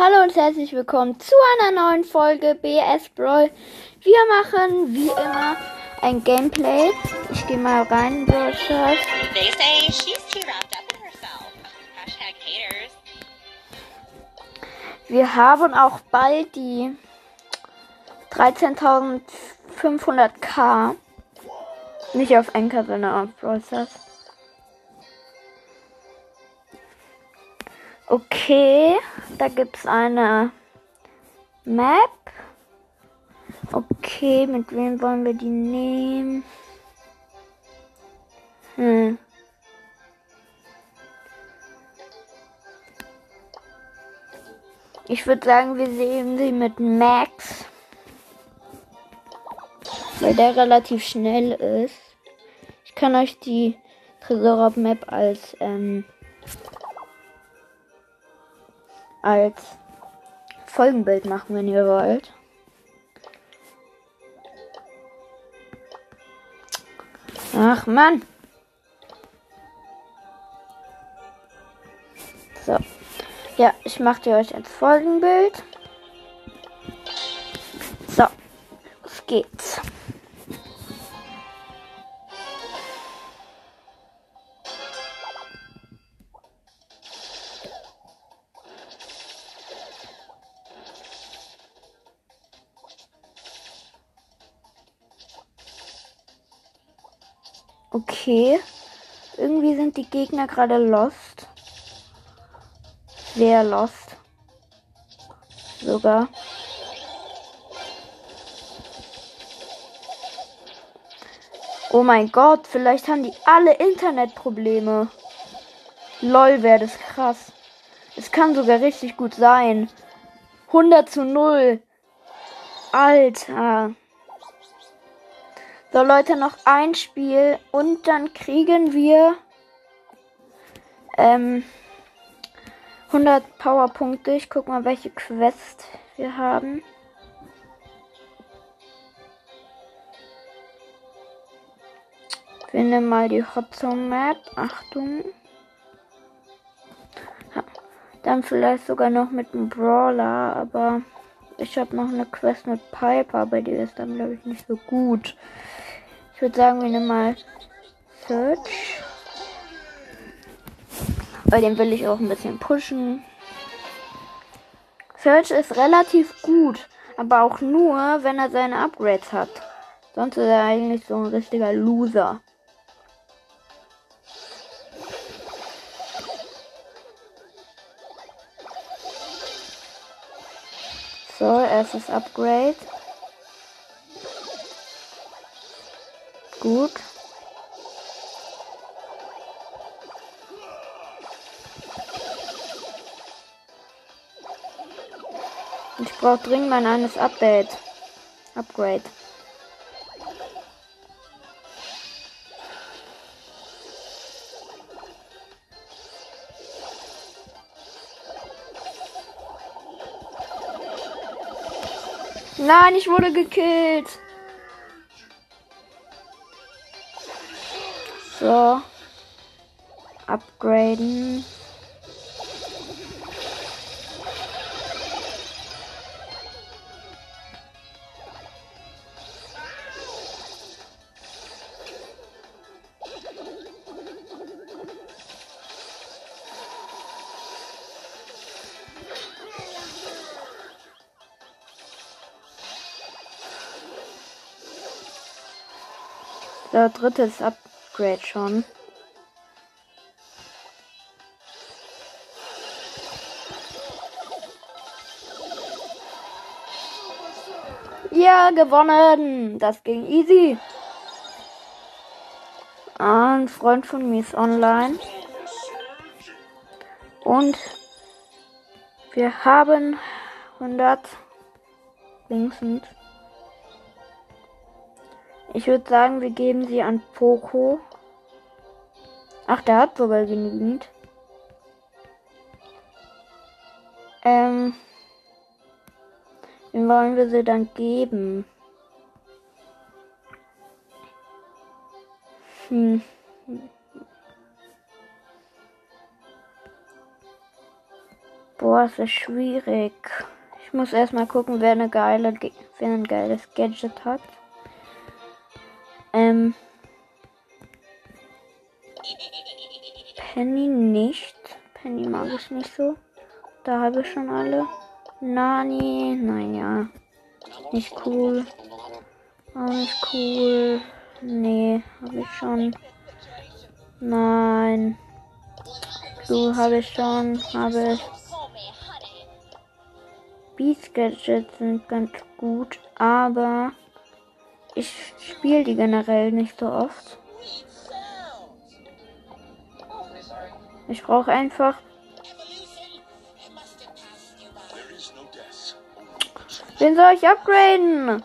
Hallo und herzlich willkommen zu einer neuen Folge BS Brawl. Wir machen wie immer ein Gameplay. Ich gehe mal rein in Brawl Stars. They say she's too wrapped up in herself. Hashtag haters. Wir haben auch bald die 13.500k. Nicht auf Anchor, sondern auf Brawl Stars. Okay, da gibt's eine Map. Okay, mit wem wollen wir die nehmen? Hm. Ich würde sagen, wir sehen sie mit Max. Weil der relativ schnell ist. Ich kann euch die Tresor Map als ähm, als Folgenbild machen, wenn ihr wollt. Ach Mann. So. Ja, ich mache die euch als Folgenbild. So. Los geht's. Okay. Irgendwie sind die Gegner gerade lost. Sehr lost. Sogar. Oh mein Gott, vielleicht haben die alle Internetprobleme. Lol, wäre das krass. Es kann sogar richtig gut sein. 100 zu 0. Alter. So Leute, noch ein Spiel und dann kriegen wir ähm, 100 Powerpunkte. Ich guck mal, welche Quest wir haben. Wir nehmen mal die Hotzone Map. Achtung. Dann vielleicht sogar noch mit dem Brawler, aber ich habe noch eine Quest mit Piper, aber die ist dann glaube ich nicht so gut. Ich würde sagen, wir nehmen mal Search. Bei dem will ich auch ein bisschen pushen. Search ist relativ gut, aber auch nur, wenn er seine Upgrades hat. Sonst ist er eigentlich so ein richtiger Loser. So, erstes Upgrade. Gut. Ich brauche dringend mein eines Update. Upgrade. Nein, ich wurde gekillt. So. Upgraden. So, drittes Upgrade schon. Ja, gewonnen. Das ging easy. Ein Freund von mir ist online. Und wir haben 100 Linksend. Ich würde sagen, wir geben sie an Poco. Ach, der hat sogar genügend. Ähm. Wem wollen wir sie dann geben? Hm. Boah, es ist schwierig. Ich muss erstmal gucken, wer eine geile, wer ein geiles Gadget hat. Ähm. Penny nicht. Penny mag ich nicht so. Da habe ich schon alle. Nani, naja. Nicht cool. Auch nicht cool. Nee, habe ich schon. Nein. Du habe ich schon. Habe ich. Beast Gadgets sind ganz gut, aber ich spiele die generell nicht so oft. Ich brauche einfach. Wen soll ich upgraden?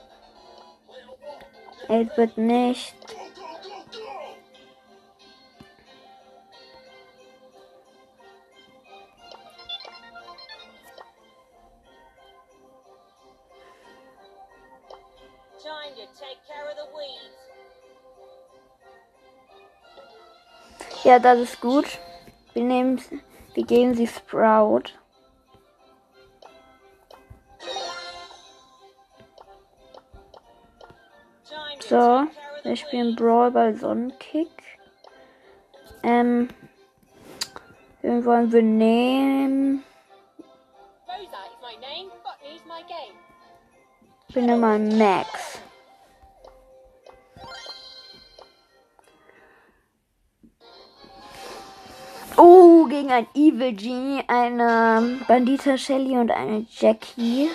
Es wird nicht. Ja, das ist gut. Wir nehmen, wir geben sie Sprout. So, wir spielen Brawl bei Sonnenkick. Ähm, wen wollen wir nehmen? Ich bin immer Max. Oh, gegen ein Evil Genie, eine Bandita Shelly und eine Jackie.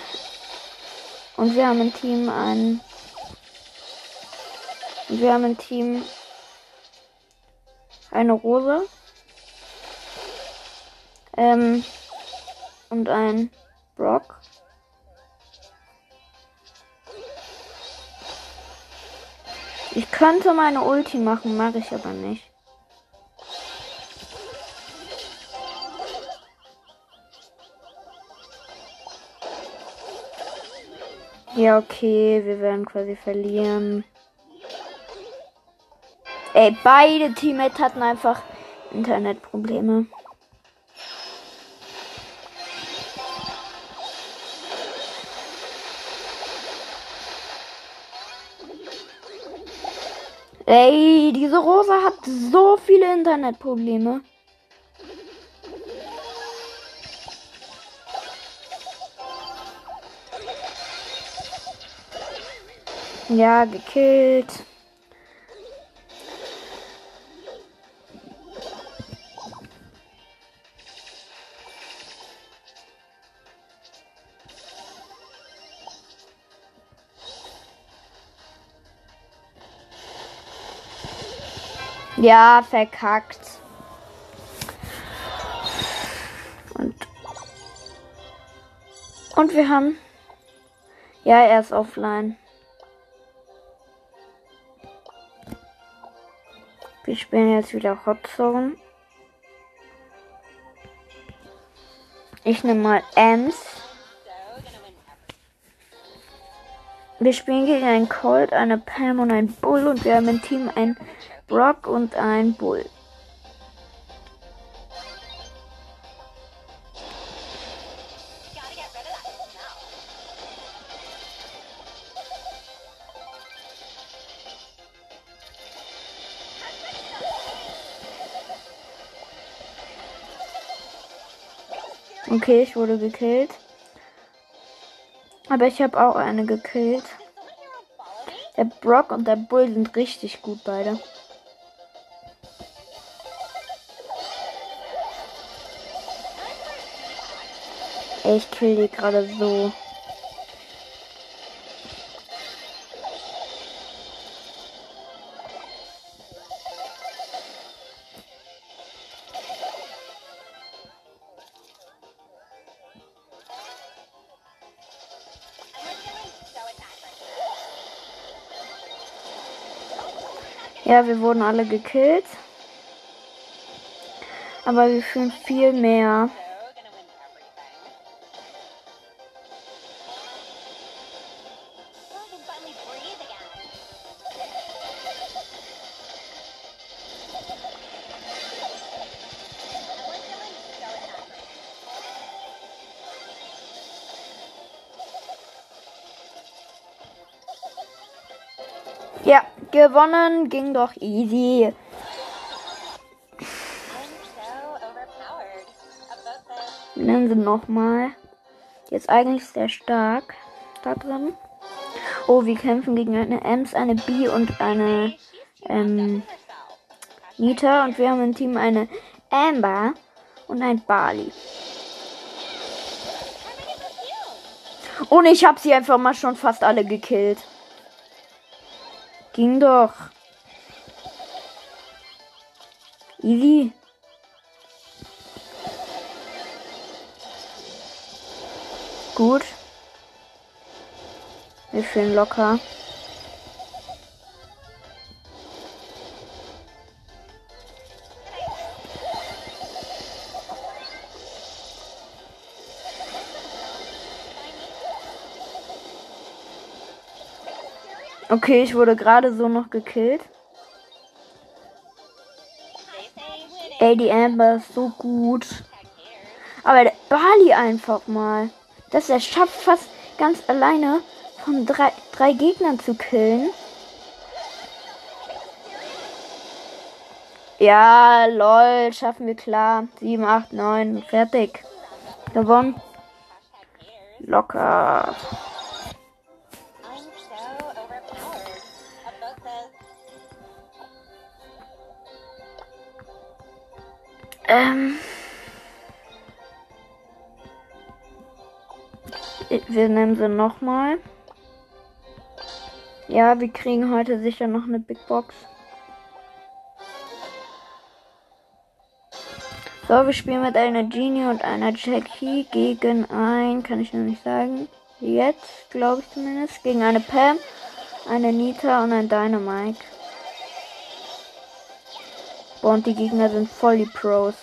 Und wir haben im Team ein. Wir haben im Team eine Rose. Ähm, und ein Brock. Ich könnte meine Ulti machen, mache ich aber nicht. Ja, okay, wir werden quasi verlieren. Ey, beide Teammates hatten einfach Internetprobleme. Ey, diese Rosa hat so viele Internetprobleme. Ja, gekillt. Ja, verkackt. Und, und wir haben. Ja, er ist offline. Spielen jetzt wieder Hot Zone. Ich nehme mal Ems. Wir spielen gegen einen Colt, eine Pam und ein Bull und wir haben im Team ein Brock und ein Bull. Okay, ich wurde gekillt. Aber ich habe auch eine gekillt. Der Brock und der Bull sind richtig gut beide. Ich kill die gerade so. Ja, wir wurden alle gekillt. Aber wir fühlen viel mehr. Gewonnen. Ging doch easy. Nehmen sie nochmal. Jetzt eigentlich sehr stark da drin. Oh, wir kämpfen gegen eine Ems, eine B und eine ähm. Nita. Und wir haben im Team eine Amber und ein Barley. Und ich habe sie einfach mal schon fast alle gekillt. Ging doch. Easy. Gut. Wir fühlen locker. Okay, ich wurde gerade so noch gekillt. Ey, die Amber ist so gut. Aber der Bali einfach mal. Dass er schafft, fast ganz alleine von drei, drei Gegnern zu killen. Ja, lol, schaffen wir klar. 7, 8, 9, fertig. Gewonnen. Locker. Ähm. Wir nehmen sie nochmal. Ja, wir kriegen heute sicher noch eine Big Box. So, wir spielen mit einer Genie und einer Jackie gegen ein, kann ich noch nicht sagen. Jetzt, glaube ich zumindest. Gegen eine Pam, eine Nita und ein Dynamite. Boah, und die Gegner sind voll die Pros.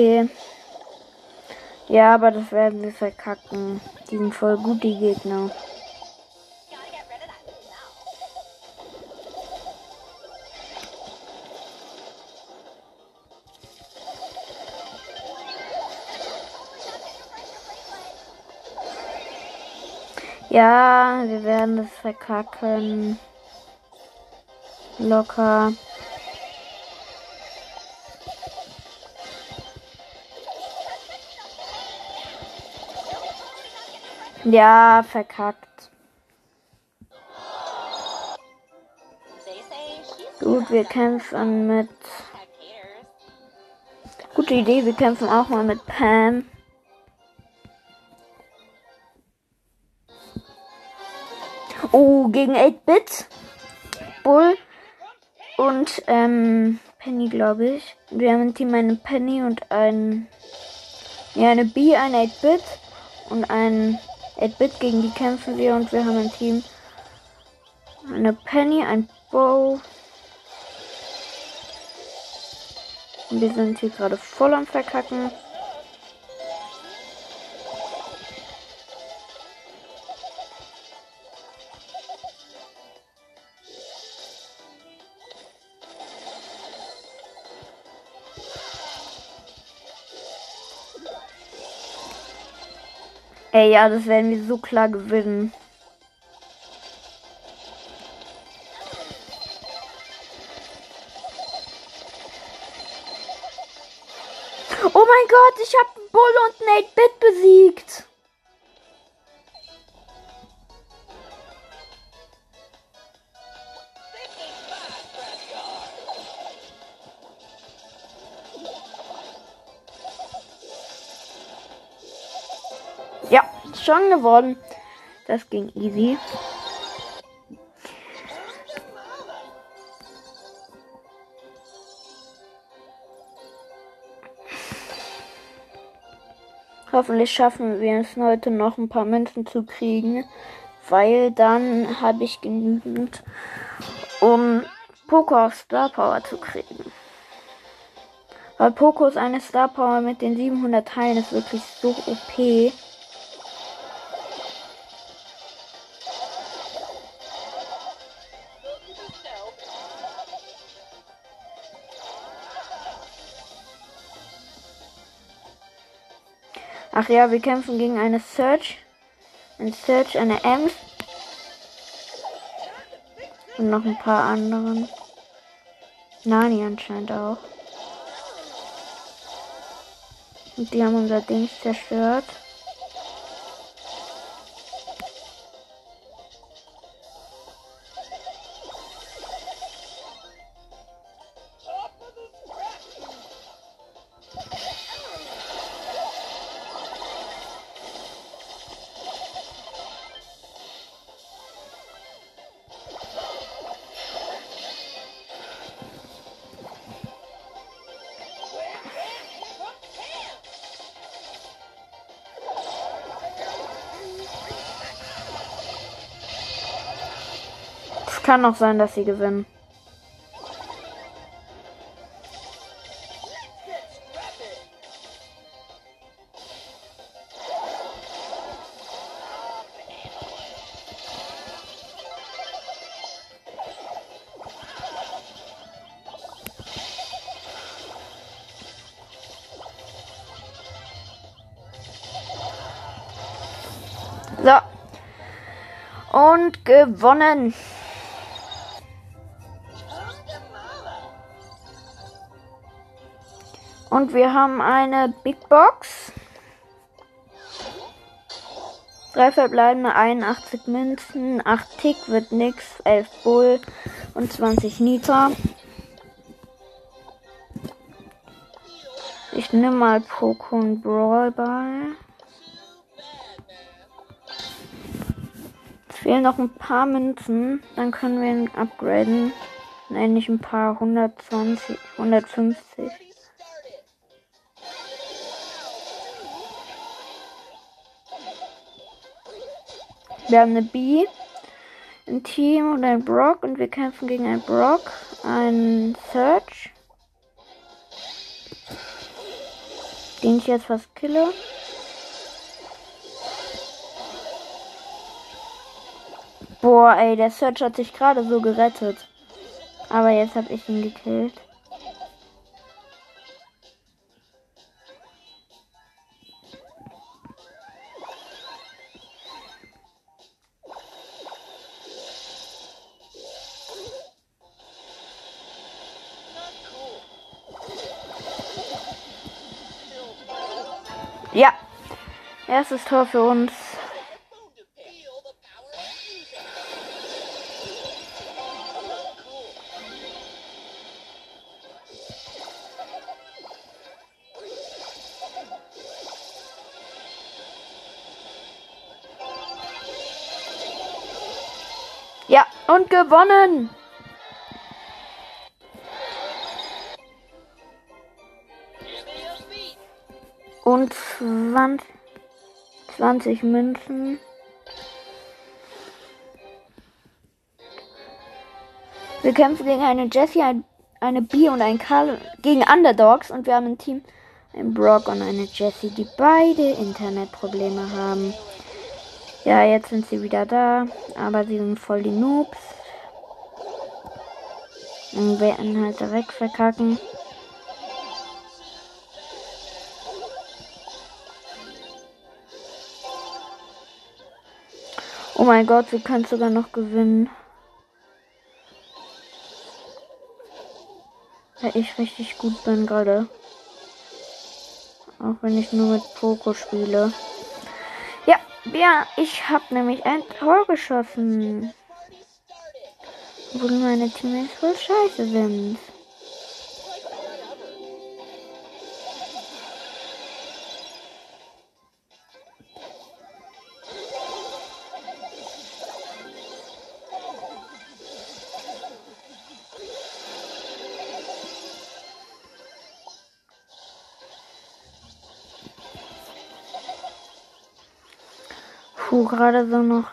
They Ja, aber das werden wir verkacken. Die sind voll gut, die Gegner. Ja, wir werden das verkacken. Locker. Ja, verkackt. Gut, wir kämpfen mit. Gute Idee, wir kämpfen auch mal mit Pam. Oh, gegen 8-Bit. Bull und ähm, Penny, glaube ich. Wir haben im Team eine Penny und ein. Ja, eine B, ein 8-Bit und ein 8-Bit. Gegen die kämpfen wir und wir haben im Team eine Penny, ein Bow. Und wir sind hier gerade voll am Verkacken. Ey, ja, das werden wir so klar gewinnen. Oh mein Gott, ich habe Bull und Nate Bit besiegt. Schon gewonnen. Das ging easy. Hoffentlich schaffen wir es heute noch ein paar Münzen zu kriegen, weil dann habe ich genügend, um Poker auf Star Power zu kriegen. Weil Poco ist eine Star Power mit den 700 Teilen ist wirklich so OP. Ach ja, wir kämpfen gegen eine Search. Ein Search, eine Ems. Und noch ein paar anderen. Nani anscheinend auch. Und die haben unser Ding zerstört. Kann auch sein, dass sie gewinnen. So. Und gewonnen. Und wir haben eine Big Box. Drei verbleibende 81 Münzen, 8 Tick wird nix, 11 Bull und 20 Nita. Ich nehme mal Pokémon Brawl Ball. Es fehlen noch ein paar Münzen, dann können wir ihn upgraden. Nein, nicht ein paar, 120, 150. Wir haben eine B, ein Team und ein Brock und wir kämpfen gegen ein Brock, ein Search, den ich jetzt fast kille. Boah, ey, der Search hat sich gerade so gerettet. Aber jetzt habe ich ihn gekillt. Ja. Erstes Tor für uns. Ja, und gewonnen. 20, 20 Münzen. Wir kämpfen gegen eine Jessie, eine B und ein Karl gegen Underdogs und wir haben ein Team, ein Brock und eine Jessie, die beide Internetprobleme haben. Ja, jetzt sind sie wieder da, aber sie sind voll die Noobs. Und werden halt direkt verkacken. Oh mein Gott, wir können sogar noch gewinnen. Weil ich richtig gut bin gerade. Auch wenn ich nur mit Poco spiele. Ja, ja, ich habe nämlich ein Tor geschossen. Obwohl meine Teammates voll scheiße sind. Gerade so noch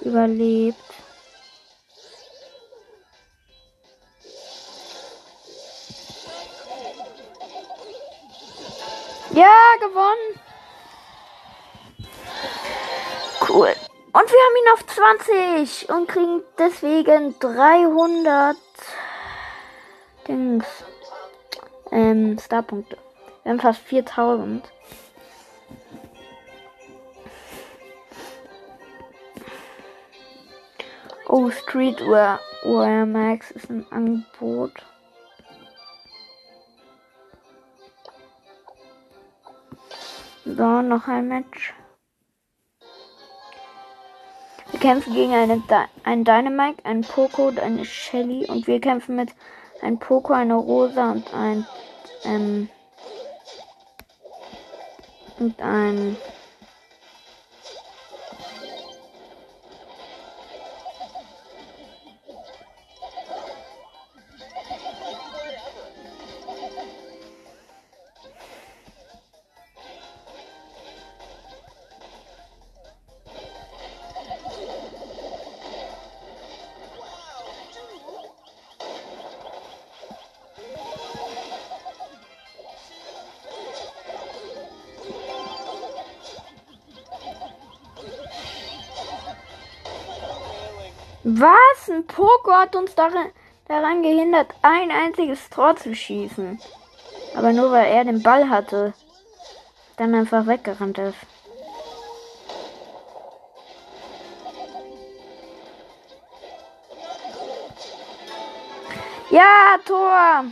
überlebt. Ja, gewonnen. Cool. Und wir haben ihn auf 20 und kriegen deswegen 300 Dings. Ähm, Starpunkte. Wir haben fast 4000. Streetwear Wear Max ist ein Angebot. So, noch ein Match. Wir kämpfen gegen eine einen Dynamite, einen Poco und eine Shelly. Und wir kämpfen mit einem Poco, einer Rosa und ein ähm, und ein Ein Poko hat uns daran, daran gehindert, ein einziges Tor zu schießen. Aber nur weil er den Ball hatte. Dann einfach weggerannt ist. Ja, Tor!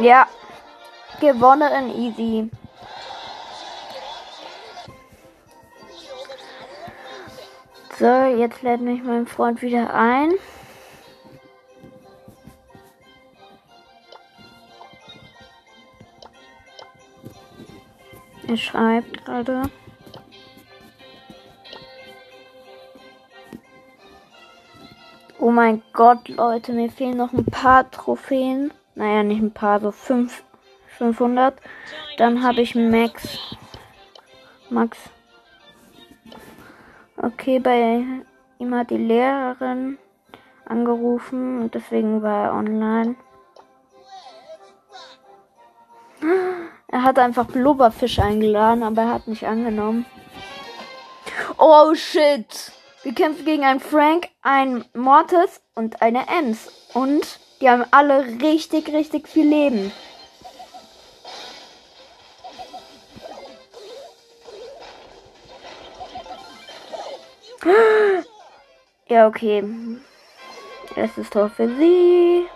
Ja. Gewonnen, easy. So, jetzt lädt mich mein Freund wieder ein. Er schreibt gerade. Oh mein Gott, Leute, mir fehlen noch ein paar Trophäen. Naja, nicht ein paar, so fünf, 500. Dann habe ich Max. Max. Okay, bei ihm hat die Lehrerin angerufen und deswegen war er online. Er hat einfach Blubberfisch eingeladen, aber er hat nicht angenommen. Oh shit! Wir kämpfen gegen einen Frank, einen Mortis und eine Ems. Und die haben alle richtig, richtig viel Leben. Ja, okay. Erstes Tor für sie.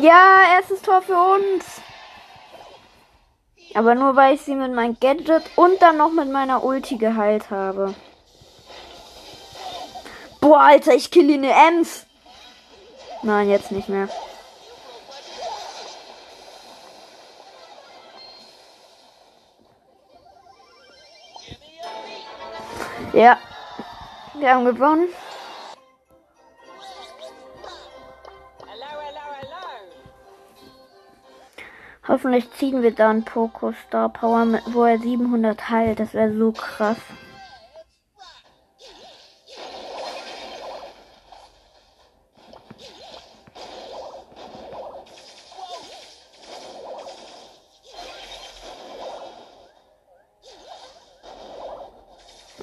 Ja, erstes Tor für uns. Aber nur weil ich sie mit meinem Gadget und dann noch mit meiner Ulti geheilt habe. Boah, Alter, ich kill ihn Ems. Nein, jetzt nicht mehr. Ja. Wir haben gewonnen. Hoffentlich ziehen wir dann Poco Star Power, mit, wo er 700 heilt. Das wäre so krass.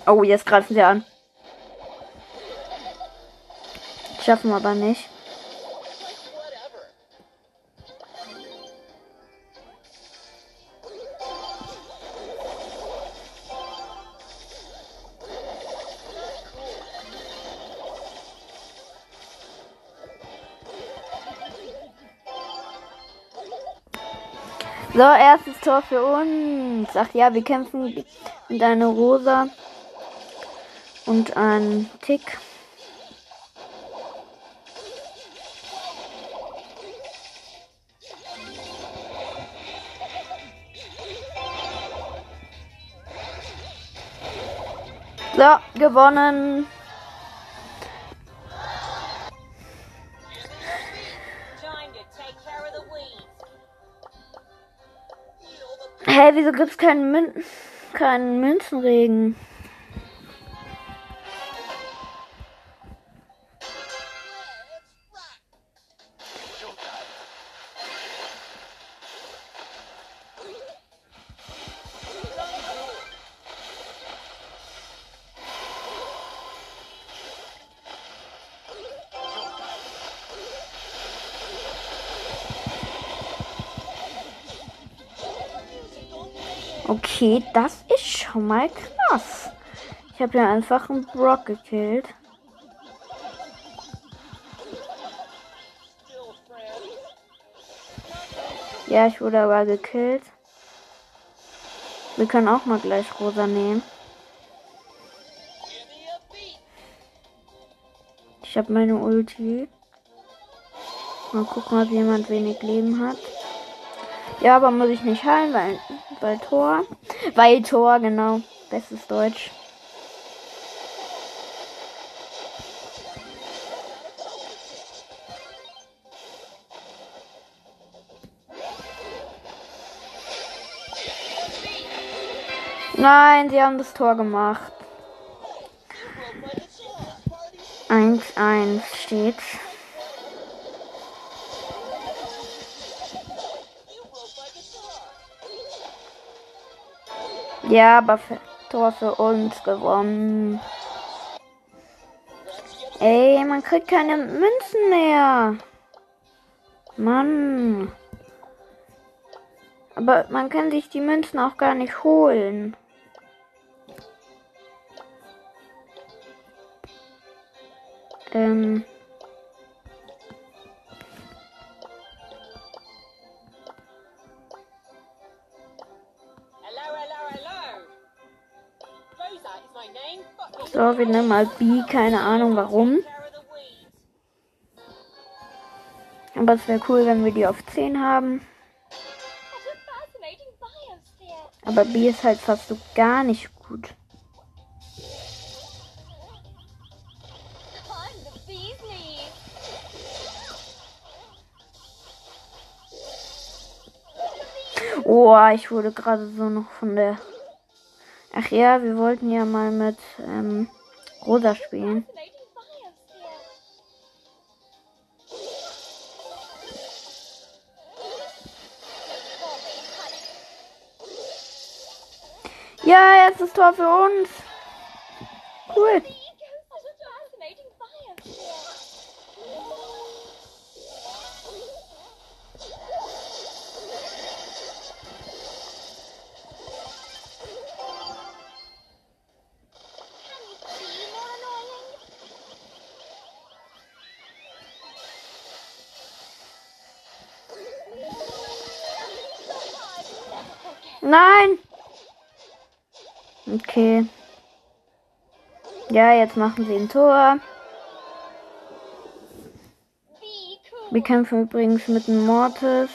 Oh, jetzt greifen sie an. Schaffen wir aber nicht. So, erstes Tor für uns. Ach ja, wir kämpfen mit einer Rosa und einem Tick. So, gewonnen. Hä, wieso gibt's keinen, Mün keinen Münzenregen? Okay, das ist schon mal krass. Ich habe ja einfach einen Brock gekillt. Ja, ich wurde aber gekillt. Wir können auch mal gleich rosa nehmen. Ich habe meine Ulti. Mal gucken, ob jemand wenig Leben hat. Ja, aber muss ich nicht heilen, weil, weil Tor. Weil Tor, genau. Bestes Deutsch. Nein, sie haben das Tor gemacht. 1-1 steht's. Ja, aber für, Tor für uns gewonnen. Ey, man kriegt keine Münzen mehr. Mann. Aber man kann sich die Münzen auch gar nicht holen. Ähm. So, wir nehmen mal B, keine Ahnung warum. Aber es wäre cool, wenn wir die auf 10 haben. Aber B ist halt fast so gar nicht gut. Oh, ich wurde gerade so noch von der. Ach ja, wir wollten ja mal mit ähm, Rosa spielen. Ja, jetzt das Tor für uns. Cool. Okay. Ja, jetzt machen sie ein Tor. Wir kämpfen übrigens mit dem Mortis.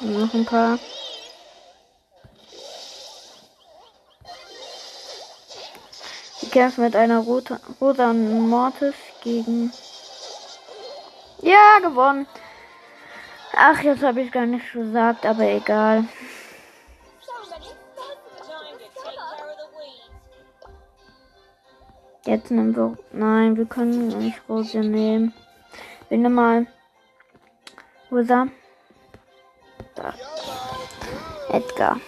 Und noch ein paar. Wir kämpfen mit einer rosa Mortis gegen. Ja, gewonnen. Ach, jetzt habe ich gar nicht gesagt, aber egal. Jetzt nehmen wir. Nein, wir können nicht Rose nehmen. Wir nehmen mal. Rosa. Da. Edgar.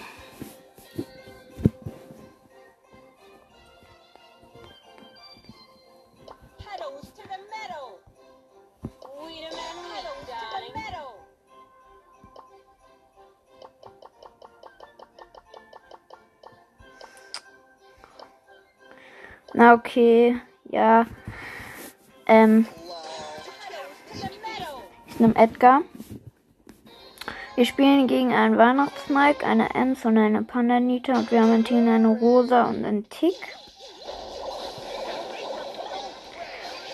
Okay. Ja. Ähm, ich nehme Edgar. Wir spielen gegen einen Weihnachtsmike, eine Ems und eine Pandanita und wir haben ein Team eine Rosa und einen Tick.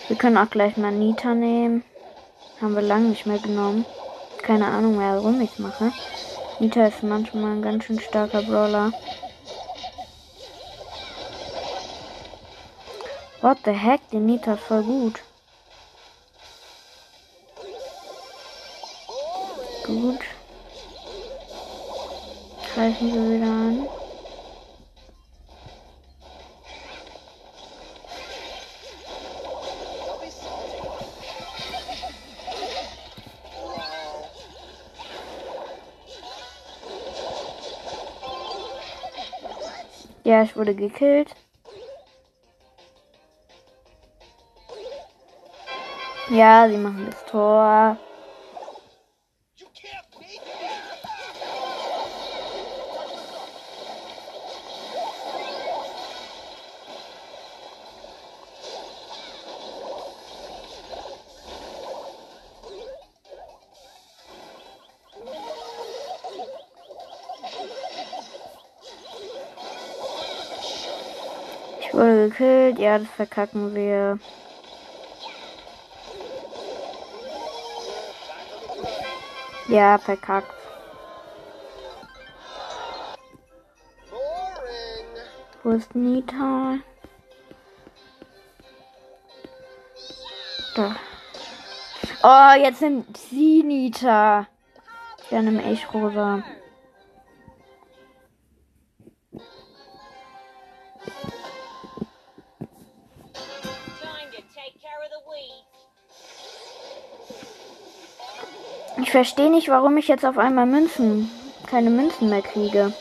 Wir können auch gleich mal Nita nehmen. Haben wir lange nicht mehr genommen. Keine Ahnung mehr, warum ich mache. Nita ist manchmal ein ganz schön starker Brawler. What the heck? Die Nita voll gut. Gut. Greifen wir wieder an. Ja, ich wurde gekillt. Ja, sie machen das Tor. Ich wurde gekillt. Ja, das verkacken wir. Ja, verkackt. Wo ist Nita? Da. Oh, jetzt nimmt sie Nita. Ja, nimm ich rosa. Ich verstehe nicht, warum ich jetzt auf einmal Münzen, keine Münzen mehr kriege.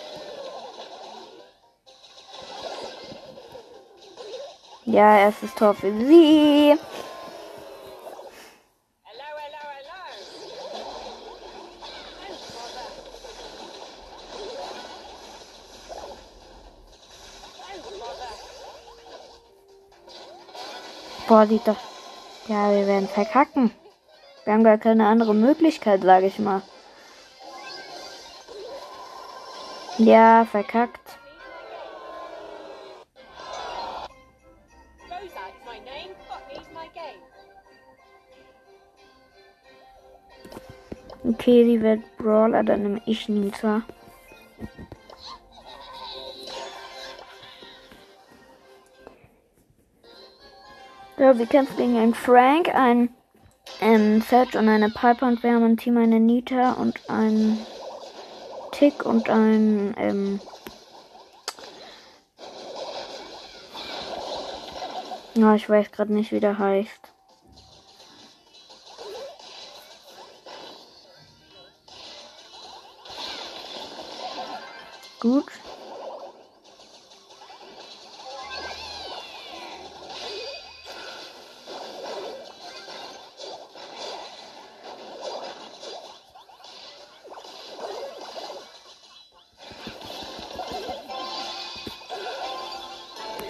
Ja, erstes Tor für sie. Boah, sieht doch. Ja, wir werden verkacken. Wir haben gar keine andere Möglichkeit, sage ich mal. Ja, verkackt. Okay, die wird Brawler, dann nehme ich Nita. So, wir kämpfen gegen einen Frank, einen ähm, Sedge und eine Piper und wir haben ein Team eine Nita und ein Tick und ein ähm, ja, ich weiß gerade nicht, wie der heißt. Gut.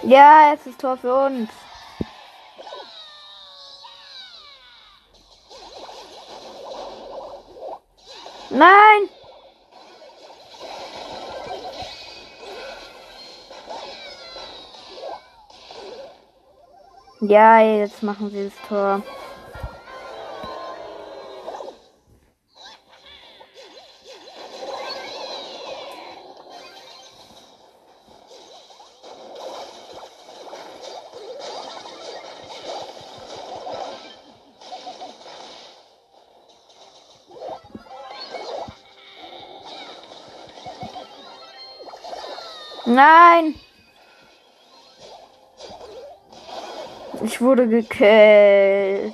Ja, es ist Tor für uns. Nein! Ja, jetzt machen sie das Tor. Nein! Ich wurde gekillt.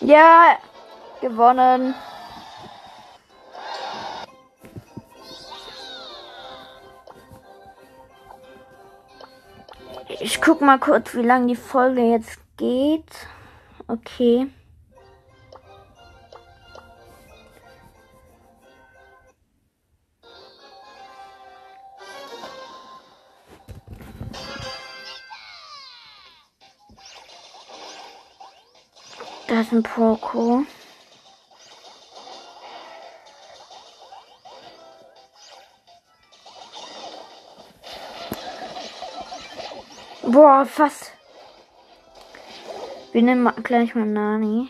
Ja, gewonnen. Guck mal kurz, wie lange die Folge jetzt geht. Okay. Da ist ein Poco. Boah, fast. Wir nehmen gleich mal Nani.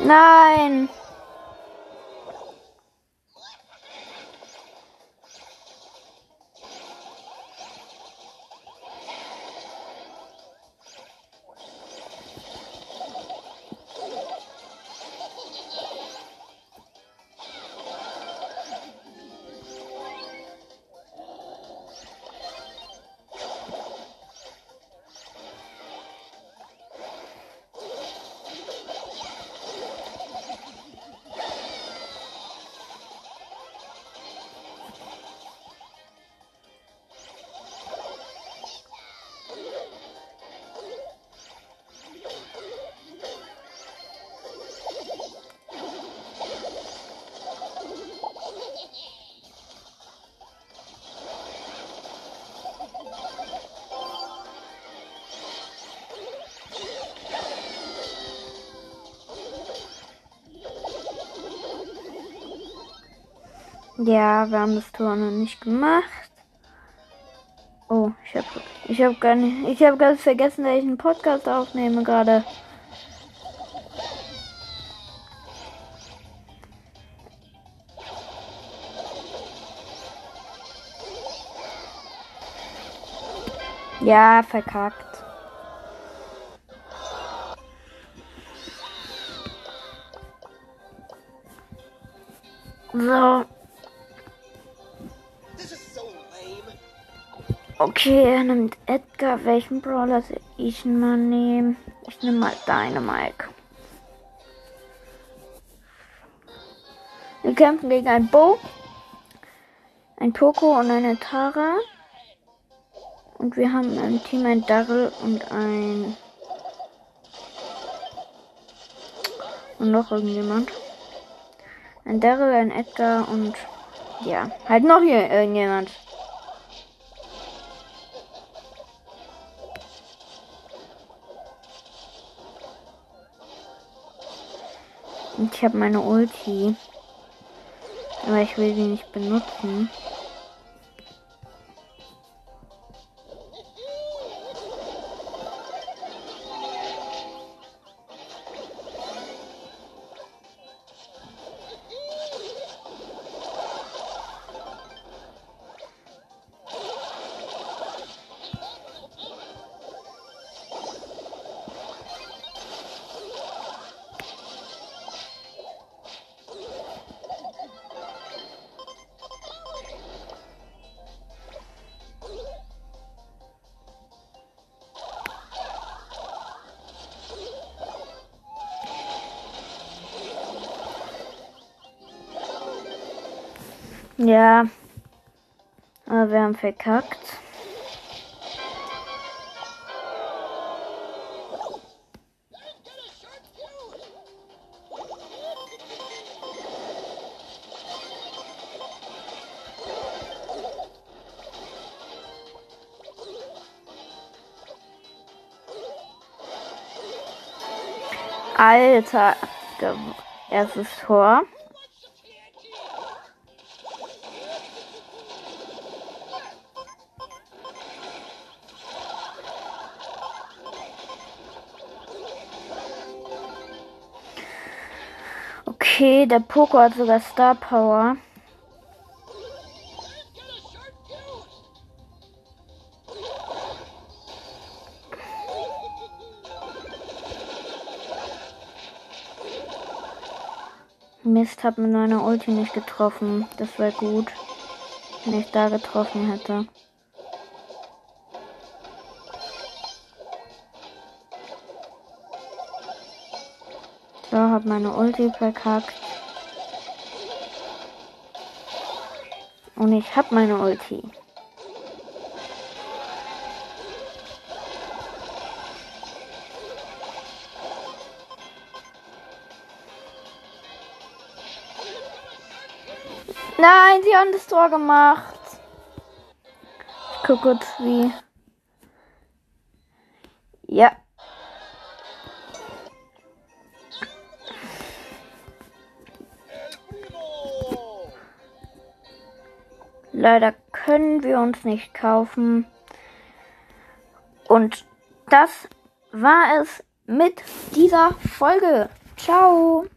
Nein. Ja, wir haben das Tor noch nicht gemacht. Oh, ich habe ich hab gar nicht, ich habe ganz vergessen, dass ich einen Podcast aufnehme gerade. Ja, verkackt. So. Okay, er nimmt Edgar. Welchen Brawler soll ich mal nehmen? Ich nehme mal deine, Mike. Wir kämpfen gegen ein Bo, ein Poco und eine Tara. Und wir haben im Team ein Darrell und ein. Und noch irgendjemand. Ein Darrell, ein Edgar und. Ja, halt noch hier irgendjemand. Und ich habe meine Ulti. Aber ich will sie nicht benutzen. Ja. Aber wir haben verkackt. Alter, erstes Tor. Okay, der Poco hat sogar Star Power. Mist, hab mit meiner Ulti nicht getroffen. Das war gut. wenn ich da getroffen hätte. So, hab meine Ulti verkackt. Und ich hab meine Ulti. Nein, sie haben das Tor gemacht. Ich guck kurz wie. Leider können wir uns nicht kaufen. Und das war es mit dieser Folge. Ciao.